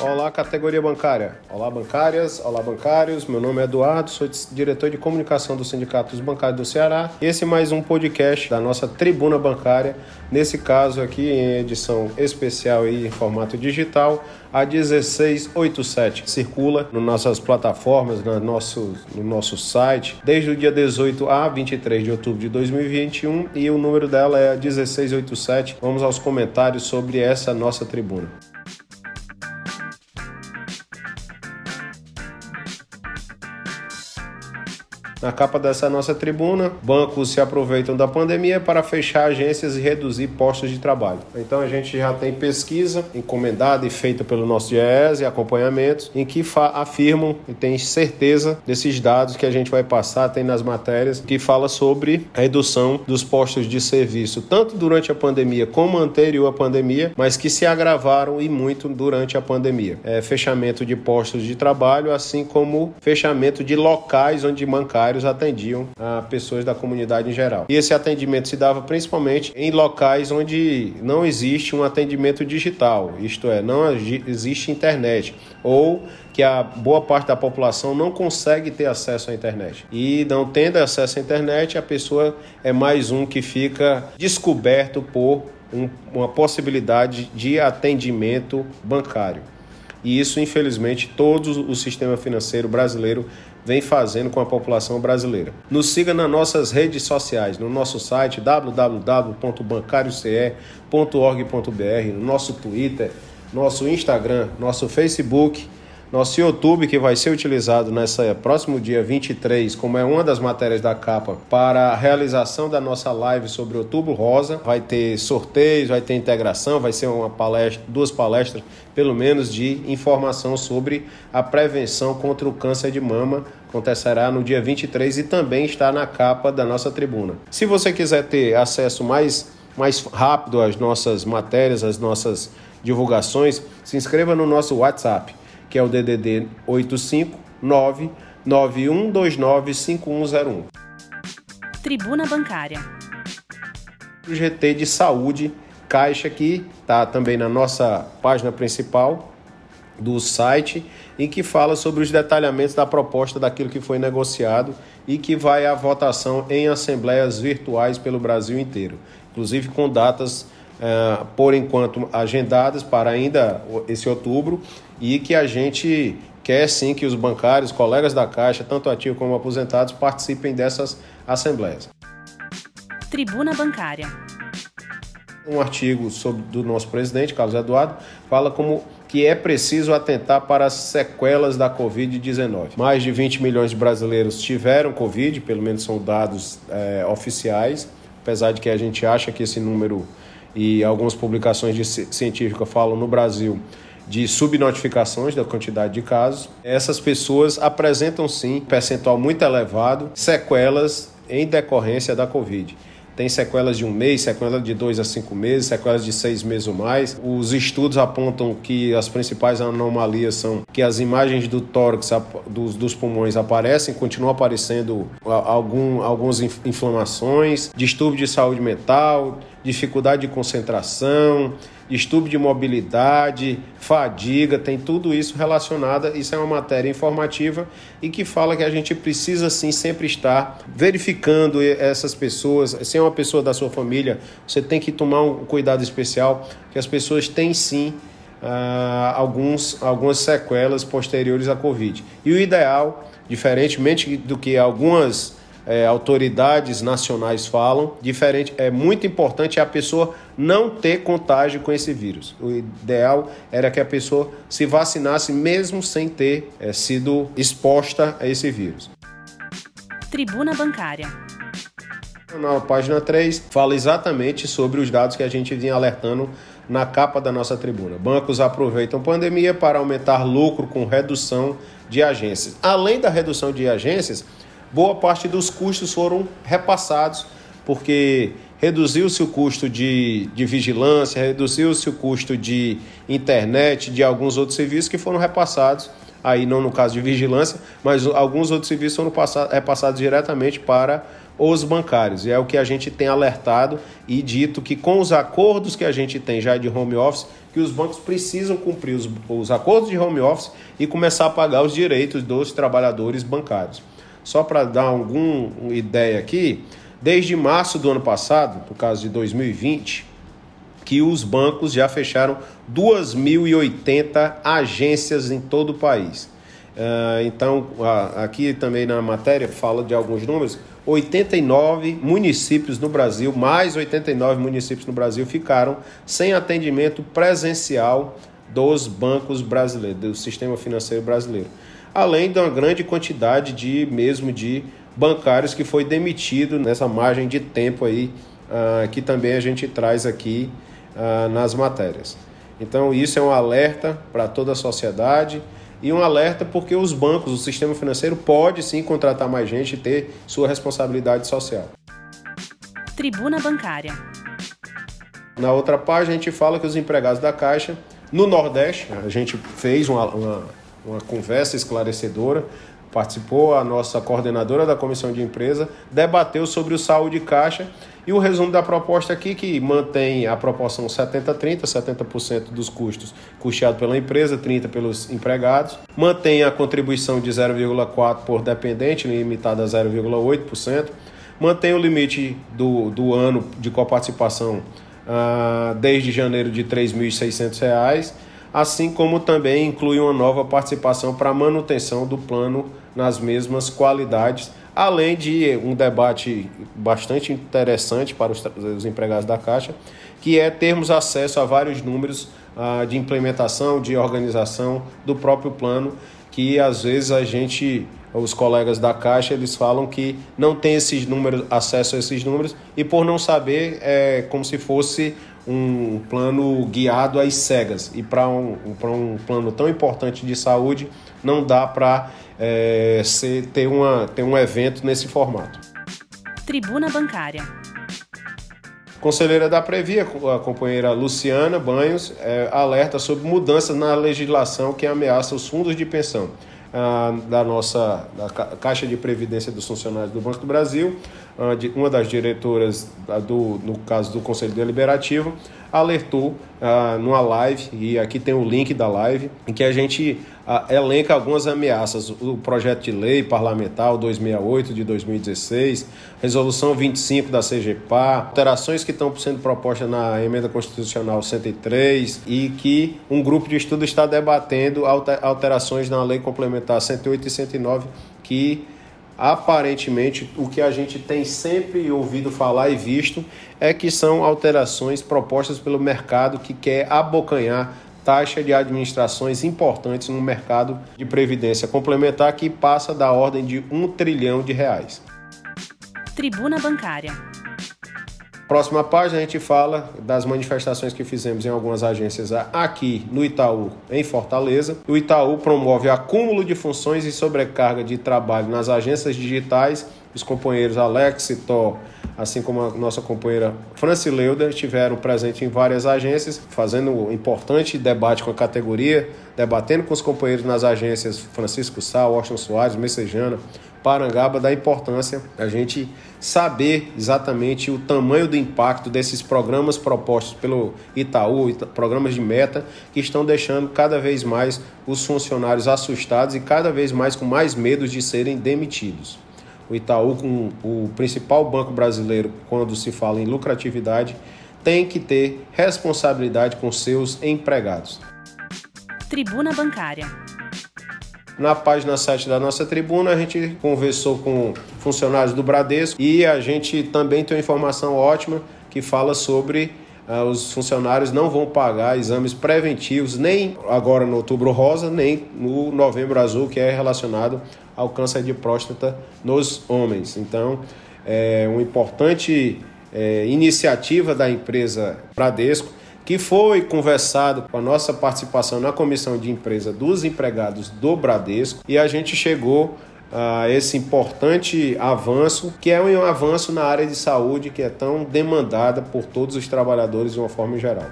Olá, categoria bancária. Olá, bancárias. Olá, bancários. Meu nome é Eduardo, sou diretor de comunicação do Sindicato dos Bancários do Ceará. Esse é mais um podcast da nossa Tribuna Bancária. Nesse caso aqui, em edição especial e em formato digital, a 1687 circula nas nossas plataformas, no nosso, no nosso site, desde o dia 18 a 23 de outubro de 2021 e o número dela é a 1687. Vamos aos comentários sobre essa nossa tribuna. Na capa dessa nossa tribuna, bancos se aproveitam da pandemia para fechar agências e reduzir postos de trabalho. Então a gente já tem pesquisa encomendada e feita pelo nosso GES e acompanhamentos em que afirmam e tem certeza desses dados que a gente vai passar, tem nas matérias, que fala sobre a redução dos postos de serviço, tanto durante a pandemia como anterior à pandemia, mas que se agravaram e muito durante a pandemia. É, fechamento de postos de trabalho, assim como fechamento de locais onde atendiam a pessoas da comunidade em geral. E esse atendimento se dava principalmente em locais onde não existe um atendimento digital, isto é, não existe internet ou que a boa parte da população não consegue ter acesso à internet. E não tendo acesso à internet, a pessoa é mais um que fica descoberto por um, uma possibilidade de atendimento bancário. E isso, infelizmente, todo o sistema financeiro brasileiro vem fazendo com a população brasileira. Nos siga nas nossas redes sociais, no nosso site www.bancarioce.org.br, no nosso Twitter, nosso Instagram, nosso Facebook nosso YouTube, que vai ser utilizado nesse próximo dia 23, como é uma das matérias da capa, para a realização da nossa live sobre Outubro Rosa. Vai ter sorteios, vai ter integração, vai ser uma palestra, duas palestras, pelo menos, de informação sobre a prevenção contra o câncer de mama. Acontecerá no dia 23 e também está na capa da nossa tribuna. Se você quiser ter acesso mais, mais rápido às nossas matérias, às nossas divulgações, se inscreva no nosso WhatsApp que é o DDD 859 91295101. Tribuna Bancária. O GT de Saúde Caixa que está também na nossa página principal do site em que fala sobre os detalhamentos da proposta daquilo que foi negociado e que vai à votação em assembleias virtuais pelo Brasil inteiro, inclusive com datas uh, por enquanto agendadas para ainda esse outubro e que a gente quer sim que os bancários, colegas da Caixa, tanto ativos como aposentados, participem dessas assembleias. Tribuna Bancária. Um artigo sobre, do nosso presidente, Carlos Eduardo, fala como que é preciso atentar para as sequelas da Covid-19. Mais de 20 milhões de brasileiros tiveram Covid, pelo menos são dados é, oficiais, apesar de que a gente acha que esse número e algumas publicações de científicas falam no Brasil de subnotificações da quantidade de casos. Essas pessoas apresentam sim percentual muito elevado, sequelas em decorrência da Covid. Tem sequelas de um mês, sequelas de dois a cinco meses, sequelas de seis meses ou mais. Os estudos apontam que as principais anomalias são que as imagens do tórax, dos, dos pulmões aparecem, continuam aparecendo algum, algumas inflamações, distúrbio de saúde mental, dificuldade de concentração, distúrbio de mobilidade, fadiga, tem tudo isso relacionado. Isso é uma matéria informativa e que fala que a gente precisa sim sempre estar verificando essas pessoas. Se é uma pessoa da sua família, você tem que tomar um cuidado especial, que as pessoas têm sim Uh, alguns, algumas sequelas posteriores à Covid. E o ideal, diferentemente do que algumas é, autoridades nacionais falam, diferente, é muito importante a pessoa não ter contágio com esse vírus. O ideal era que a pessoa se vacinasse mesmo sem ter é, sido exposta a esse vírus. Tribuna Bancária. Na página 3, fala exatamente sobre os dados que a gente vinha alertando na capa da nossa tribuna. Bancos aproveitam pandemia para aumentar lucro com redução de agências. Além da redução de agências, boa parte dos custos foram repassados, porque reduziu-se o custo de, de vigilância, reduziu-se o custo de internet, de alguns outros serviços que foram repassados aí não no caso de vigilância, mas alguns outros serviços são passados, é passados diretamente para os bancários. E é o que a gente tem alertado e dito que com os acordos que a gente tem já de home office, que os bancos precisam cumprir os, os acordos de home office e começar a pagar os direitos dos trabalhadores bancários. Só para dar alguma ideia aqui, desde março do ano passado, no caso de 2020, que os bancos já fecharam 2.080 agências em todo o país. Uh, então, aqui também na matéria fala de alguns números. 89 municípios no Brasil, mais 89 municípios no Brasil, ficaram sem atendimento presencial dos bancos brasileiros, do sistema financeiro brasileiro. Além de uma grande quantidade de mesmo de bancários que foi demitido nessa margem de tempo aí, uh, que também a gente traz aqui uh, nas matérias. Então, isso é um alerta para toda a sociedade e um alerta porque os bancos, o sistema financeiro pode sim contratar mais gente e ter sua responsabilidade social. Tribuna Bancária. Na outra página, a gente fala que os empregados da Caixa, no Nordeste, a gente fez uma, uma, uma conversa esclarecedora participou a nossa coordenadora da comissão de empresa, debateu sobre o saúde caixa e o resumo da proposta aqui que mantém a proporção 70-30, 70%, dos custos custeado pela empresa, 30% pelos empregados, mantém a contribuição de 0,4% por dependente, limitada a 0,8%, mantém o limite do, do ano de coparticipação ah, desde janeiro de R$ 3.600, assim como também inclui uma nova participação para manutenção do plano nas mesmas qualidades, além de um debate bastante interessante para os, os empregados da Caixa, que é termos acesso a vários números uh, de implementação, de organização do próprio plano, que às vezes a gente, os colegas da Caixa, eles falam que não tem esses números, acesso a esses números, e por não saber, é como se fosse um plano guiado às cegas. E para um, um plano tão importante de saúde, não dá para é, ser, ter, uma, ter um evento nesse formato. Tribuna Bancária. Conselheira da Previ, a companheira Luciana Banhos, é, alerta sobre mudanças na legislação que ameaça os fundos de pensão da nossa da Caixa de Previdência dos Funcionários do Banco do Brasil, ah, uma das diretoras, do, no caso do Conselho Deliberativo, alertou ah, numa live, e aqui tem o link da live, em que a gente ah, elenca algumas ameaças. O projeto de lei parlamentar 268 de 2016, resolução 25 da CGPA, alterações que estão sendo propostas na emenda constitucional 103 e que um grupo de estudo está debatendo alterações na lei complementar 108 e 109 que aparentemente o que a gente tem sempre ouvido falar e visto é que são alterações propostas pelo mercado que quer abocanhar taxa de administrações importantes no mercado de previdência complementar que passa da ordem de um trilhão de reais. Tribuna Bancária. Próxima página a gente fala das manifestações que fizemos em algumas agências aqui no Itaú, em Fortaleza. O Itaú promove acúmulo de funções e sobrecarga de trabalho nas agências digitais. Os companheiros Alex e Tó, assim como a nossa companheira Francileuda, estiveram presentes em várias agências, fazendo um importante debate com a categoria, debatendo com os companheiros nas agências Francisco Sá, Washington Soares, Messejana, Parangaba da importância da gente saber exatamente o tamanho do impacto desses programas propostos pelo Itaú, programas de meta, que estão deixando cada vez mais os funcionários assustados e cada vez mais com mais medo de serem demitidos. O Itaú, com o principal banco brasileiro, quando se fala em lucratividade, tem que ter responsabilidade com seus empregados. Tribuna Bancária na página 7 da nossa tribuna, a gente conversou com funcionários do Bradesco e a gente também tem uma informação ótima que fala sobre uh, os funcionários não vão pagar exames preventivos, nem agora no outubro rosa, nem no novembro azul, que é relacionado ao câncer de próstata nos homens. Então, é uma importante é, iniciativa da empresa Bradesco que foi conversado com a nossa participação na comissão de empresa dos empregados do Bradesco e a gente chegou a esse importante avanço, que é um avanço na área de saúde que é tão demandada por todos os trabalhadores de uma forma geral.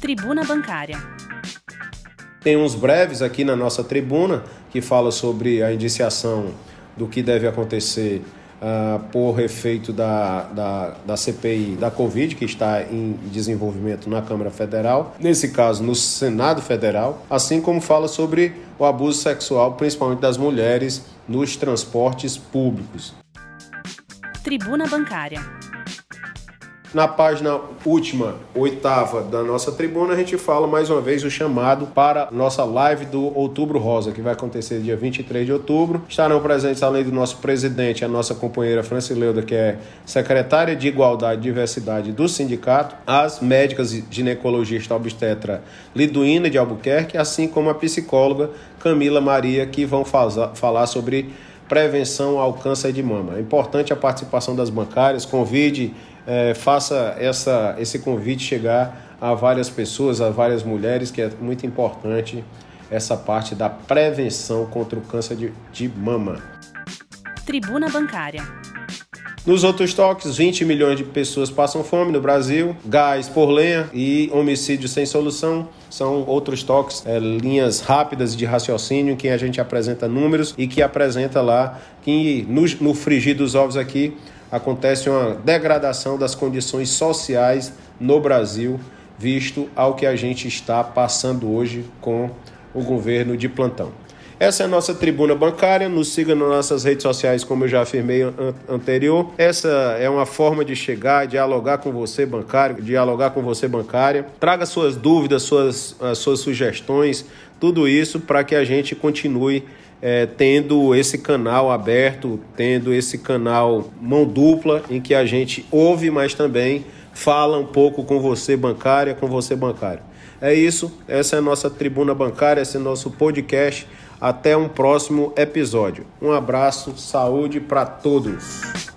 Tribuna Bancária. Tem uns breves aqui na nossa tribuna que fala sobre a indiciação do que deve acontecer uh, por efeito da, da, da CPI da Covid, que está em desenvolvimento na Câmara Federal, nesse caso no Senado Federal, assim como fala sobre o abuso sexual, principalmente das mulheres, nos transportes públicos. Tribuna Bancária. Na página última, oitava da nossa tribuna, a gente fala mais uma vez o chamado para nossa live do Outubro Rosa, que vai acontecer dia 23 de outubro. Estarão presentes, além do nosso presidente, a nossa companheira Francileuda, que é secretária de Igualdade e Diversidade do sindicato, as médicas ginecologista obstetra Liduína de Albuquerque, assim como a psicóloga Camila Maria, que vão falar sobre prevenção ao câncer de mama. É importante a participação das bancárias, convide é, faça essa, esse convite chegar a várias pessoas, a várias mulheres, que é muito importante essa parte da prevenção contra o câncer de, de mama. Tribuna Bancária. Nos outros toques, 20 milhões de pessoas passam fome no Brasil, gás por lenha e homicídio sem solução. São outros toques, é, linhas rápidas de raciocínio que a gente apresenta números e que apresenta lá que no, no frigir dos ovos aqui acontece uma degradação das condições sociais no Brasil, visto ao que a gente está passando hoje com o governo de plantão. Essa é a nossa tribuna bancária. Nos siga nas nossas redes sociais, como eu já afirmei an anterior. Essa é uma forma de chegar, dialogar com você, bancário, dialogar com você, bancária. Traga suas dúvidas, suas, suas sugestões, tudo isso para que a gente continue é, tendo esse canal aberto, tendo esse canal mão dupla, em que a gente ouve, mas também fala um pouco com você, bancária, com você, bancário. É isso, essa é a nossa tribuna bancária, esse é o nosso podcast. Até um próximo episódio. Um abraço, saúde para todos.